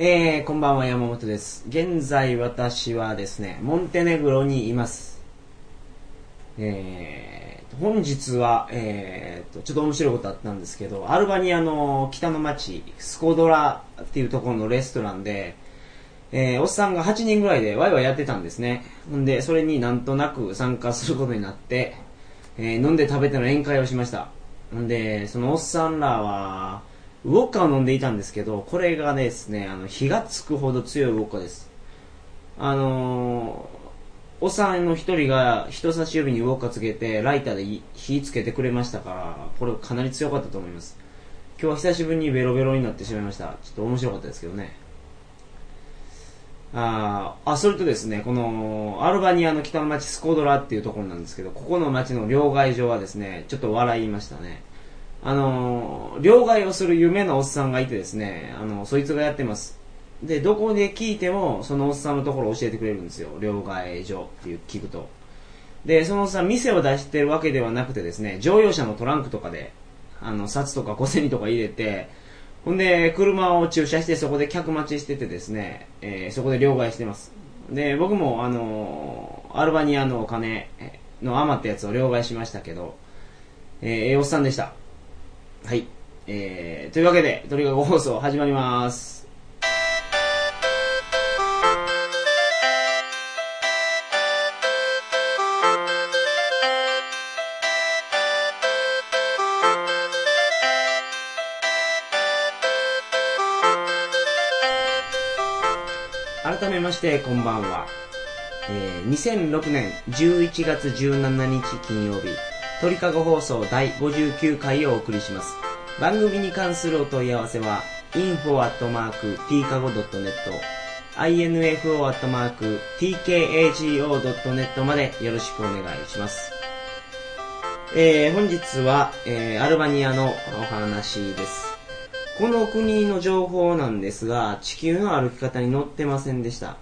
えー、こんばんは、山本です。現在私はですね、モンテネグロにいます。えー、本日は、えーと、ちょっと面白いことあったんですけど、アルバニアの北の町、スコドラっていうところのレストランで、えー、おっさんが8人ぐらいでワイワイやってたんですね。んで、それになんとなく参加することになって、えー飲んで食べての宴会をしました。んで、そのおっさんらは、ウォッカを飲んでいたんですけど、これがですね、あの、火がつくほど強いウォッカです。あのーおっさんの一人が人差し指にウォッカつけて、ライターで火つけてくれましたから、これかなり強かったと思います。今日は久しぶりにベロベロになってしまいました。ちょっと面白かったですけどね。ああ、それとですね、この、アルバニアの北の町スコドラっていうところなんですけど、ここの町の両替所はですね、ちょっと笑いましたね。あの、両替をする夢のおっさんがいてですね、あの、そいつがやってます。で、どこで聞いても、そのおっさんのところを教えてくれるんですよ。両替所っていう聞くと。で、そのおっさん、店を出してるわけではなくてですね、乗用車のトランクとかで、あの、札とか小銭とか入れて、ほんで、車を駐車してそこで客待ちしててですね、えーそこで両替してます。で、僕も、あのアルバニアのお金の余ったやつを両替しましたけど、えー、ええおっさんでした。はい。えー、というわけで、鳥かご放送始まります。改めまして、こんばんは。えー、2006年11月17日金曜日、鳥かご放送第59回をお送りします。番組に関するお問い合わせは、info.tkago.net、info.tkago.net までよろしくお願いします。えー、本日は、えー、アルバニアのお話です。この国の情報なんですが、地球の歩き方に載ってませんでした。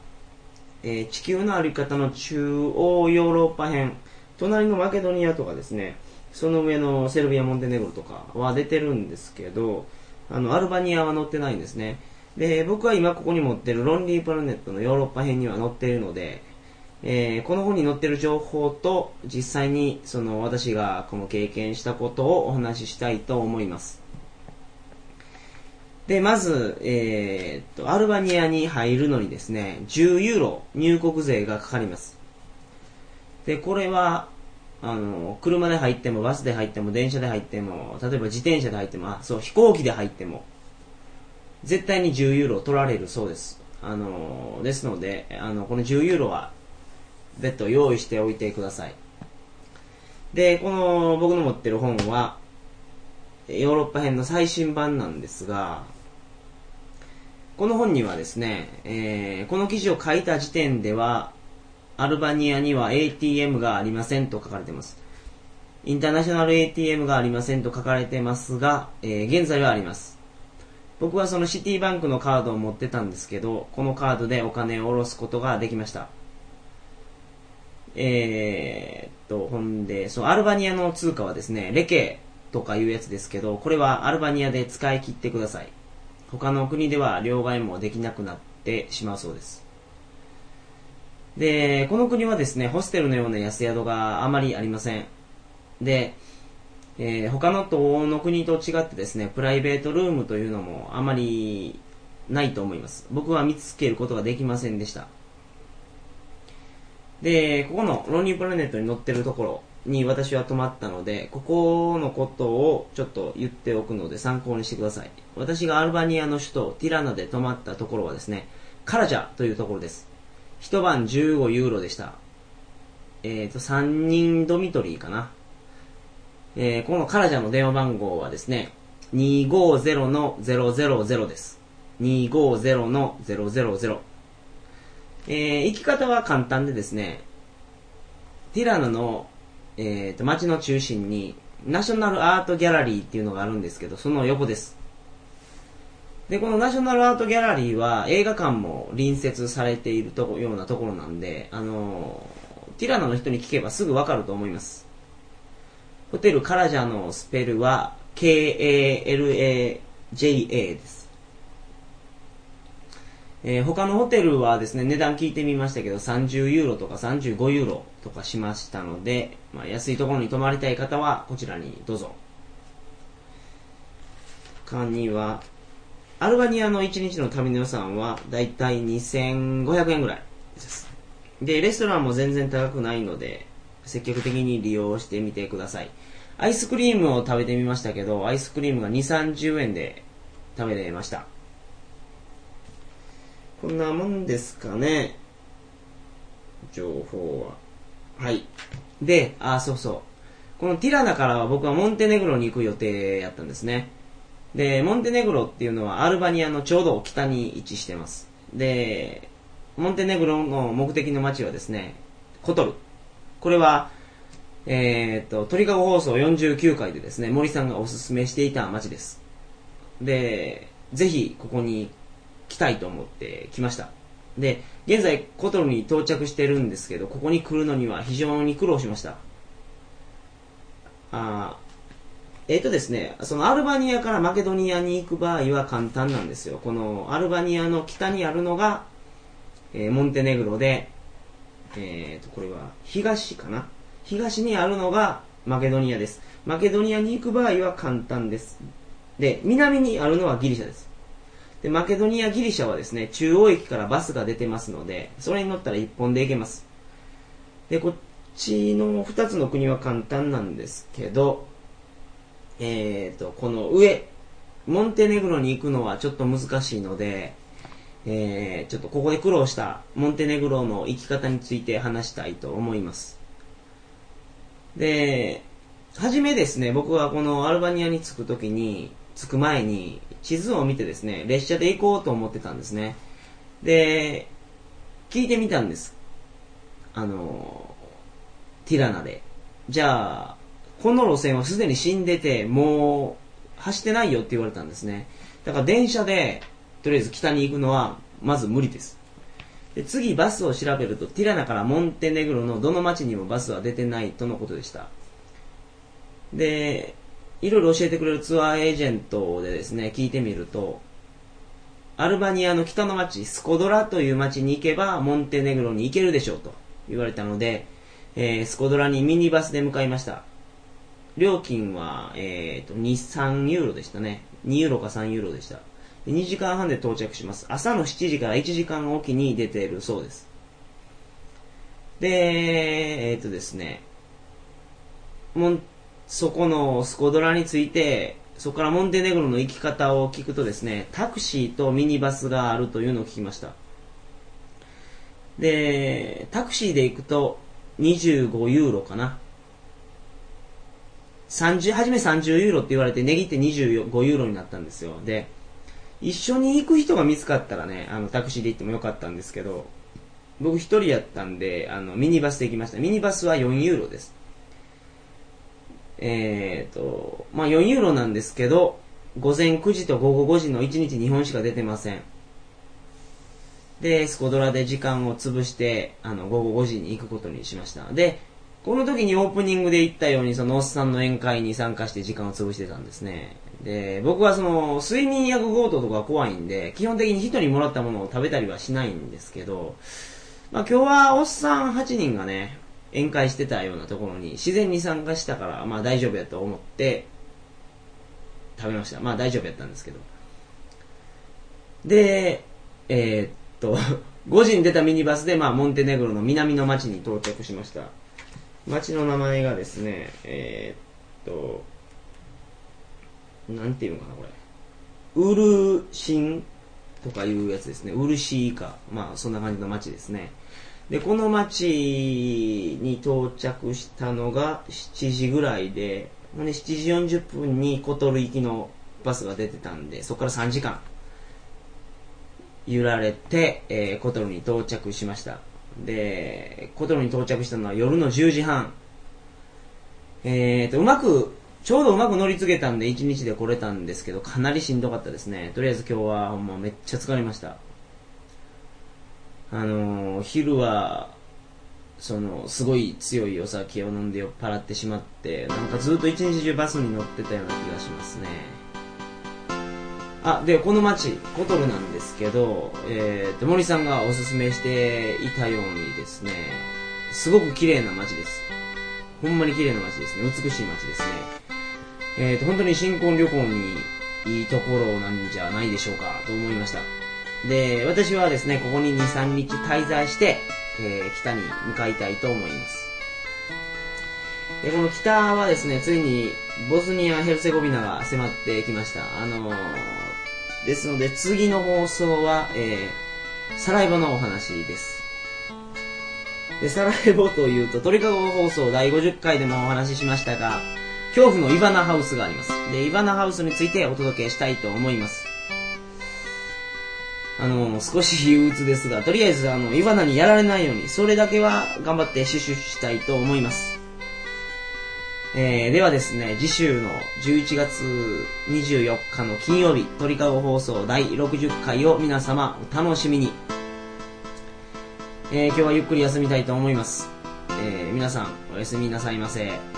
えー地球の歩き方の中央ヨーロッパ編、隣のマケドニアとかですね、その上のセルビア、モンテネグロとかは出てるんですけど、あの、アルバニアは載ってないんですね。で、僕は今ここに持ってるロンリープラネットのヨーロッパ編には載っているので、えーこの本に載ってる情報と実際にその私がこの経験したことをお話ししたいと思います。で、まず、えーっと、アルバニアに入るのにですね、10ユーロ入国税がかかります。で、これは、あの、車で入っても、バスで入っても、電車で入っても、例えば自転車で入っても、あ、そう、飛行機で入っても、絶対に10ユーロ取られるそうです。あの、ですので、あの、この10ユーロは、別途用意しておいてください。で、この、僕の持ってる本は、ヨーロッパ編の最新版なんですが、この本にはですね、えーこの記事を書いた時点では、アルバニアには ATM がありませんと書かれています。インターナショナル ATM がありませんと書かれてますが、えー現在はあります。僕はそのシティバンクのカードを持ってたんですけど、このカードでお金を下ろすことができました。えーっと、ほんで、そう、アルバニアの通貨はですね、レケとかいうやつですけど、これはアルバニアで使い切ってください。他の国では両替もできなくなってしまうそうです。で、この国はですね、ホステルのような安宿があまりありません。で、えー他の東欧の国と違ってですね、プライベートルームというのもあまりないと思います。僕は見つけることができませんでした。で、ここのロンリープラネットに載ってるところに私は泊まったので、ここのことをちょっと言っておくので参考にしてください。私がアルバニアの首都ティラナで泊まったところはですね、カラジャというところです。一晩15ユーロでした。えっ、と、3人ドミトリーかな。えーこのカラジャの電話番号はですね、250-000です。250-000。えー行き方は簡単でですね、ティラナの、えーと街の中心にナショナルアートギャラリーっていうのがあるんですけど、その横です。で、このナショナルアートギャラリーは映画館も隣接されているとこようなところなんで、あのティラナの人に聞けばすぐわかると思います。ホテルカラジャのスペルは K-A-L-A-J-A です。えー、他のホテルはですね、値段聞いてみましたけど、30ユーロとか35ユーロとかしましたので、まあ、安いところに泊まりたい方は、こちらにどうぞ。他には、アルバニアの1日の旅の予算は、だいたい2500円ぐらいです。で、レストランも全然高くないので、積極的に利用してみてください。アイスクリームを食べてみましたけど、アイスクリームが2、30円で食べれました。こんなもんですかね。情報は。はい。で、あ、そうそう。このティラナからは僕はモンテネグロに行く予定やったんですね。で、モンテネグロっていうのはアルバニアのちょうど北に位置してます。で、モンテネグロの目的の街はですね、コトル。これは、えー、っと、鳥かご放送49回でですね、森さんがおすすめしていた街です。で、ぜひここに来たいと思って来ました。で、現在コトルに到着してるんですけど、ここに来るのには非常に苦労しました。あえっ、ー、とですね、そのアルバニアからマケドニアに行く場合は簡単なんですよ。このアルバニアの北にあるのが、えー、モンテネグロで、えっ、ー、と、これは東かな？東にあるのがマケドニアです。マケドニアに行く場合は簡単です。で、南にあるのはギリシャです。で、マケドニア、ギリシャはですね、中央駅からバスが出てますので、それに乗ったら一本で行けます。で、こっちの二つの国は簡単なんですけど、えっ、ー、と、この上、モンテネグロに行くのはちょっと難しいので、えー、ちょっとここで苦労したモンテネグロの生き方について話したいと思います。で、はじめですね、僕はこのアルバニアに着くときに、着く前に、地図を見てですね、列車で行こうと思ってたんですね。で、聞いてみたんです。あの、ティラナで。じゃあ、この路線はすでに死んでて、もう走ってないよって言われたんですね。だから電車で、とりあえず北に行くのは、まず無理です。で次バスを調べると、ティラナからモンテネグロのどの町にもバスは出てないとのことでした。で、いろいろ教えてくれるツアーエージェントでですね、聞いてみると、アルバニアの北の町、スコドラという町に行けば、モンテネグロに行けるでしょうと言われたので、えー、スコドラにミニバスで向かいました。料金は、えー、と、2、3ユーロでしたね。2ユーロか3ユーロでした。2時間半で到着します。朝の7時から1時間おきに出ているそうです。で、えっ、ー、とですね、モンそこのスコドラについて、そこからモンテネグロの行き方を聞くとですね、タクシーとミニバスがあるというのを聞きました。で、タクシーで行くと25ユーロかな。30、初め30ユーロって言われて、値切って25ユーロになったんですよ。で、一緒に行く人が見つかったらね、あの、タクシーで行ってもよかったんですけど、僕一人やったんで、あの、ミニバスで行きました。ミニバスは4ユーロです。えっ、ー、と、まあ4ユーロなんですけど、午前9時と午後5時の1日2本しか出てません。で、スコドラで時間を潰して、あの、午後5時に行くことにしました。で、この時にオープニングで言ったように、そのおっさんの宴会に参加して時間を潰してたんですね。で、僕はその、睡眠薬強盗とか怖いんで、基本的に人にもらったものを食べたりはしないんですけど、まあ今日はおっさん8人がね、宴会してたようなところに自然に参加したから、まあ大丈夫やと思って食べました。まあ大丈夫やったんですけど。で、えー、っと、5時に出たミニバスで、まあモンテネグロの南の町に到着しました。町の名前がですね、えー、っと、なんていうのかな、これ。ウルシンとかいうやつですね。ウルシーカ。まあそんな感じの町ですね。で、この町に到着したのが7時ぐらいで、で7時40分にコトル行きのバスが出てたんで、そこから3時間揺られて、えー、コトルに到着しました。で、コトルに到着したのは夜の10時半。えーと、うまく、ちょうどうまく乗り継げたんで1日で来れたんですけど、かなりしんどかったですね。とりあえず今日はほんまめっちゃ疲れました。あの昼はそのすごい強いお酒を飲んで酔っ払ってしまってなんかずっと一日中バスに乗ってたような気がしますねあ、で、この町、コトルなんですけど、えー、と、森さんがおすすめしていたようにですね、すごく綺麗な町です。ほんまに綺麗な町ですね。美しい町ですね。えー、と、本当に新婚旅行にいいところなんじゃないでしょうか、と思いました。で、私はですね、ここに2、3日滞在して、えー、北に向かいたいと思います。で、この北はですね、ついにボスニア・ヘルセゴビナが迫ってきました。あのー、ですので次の放送は、えー、サラエボのお話です。で、サラエボというと、鳥かご放送第50回でもお話ししましたが、恐怖のイバナハウスがあります。で、イバナハウスについてお届けしたいと思います。あの、少し憂鬱ですが、とりあえず、あの、イバナにやられないように、それだけは頑張って死守したいと思います。えー、ではですね、次週の11月24日の金曜日、鳥かご放送第60回を皆様お楽しみに。えー、今日はゆっくり休みたいと思います。えー、皆さんおやすみなさいませ。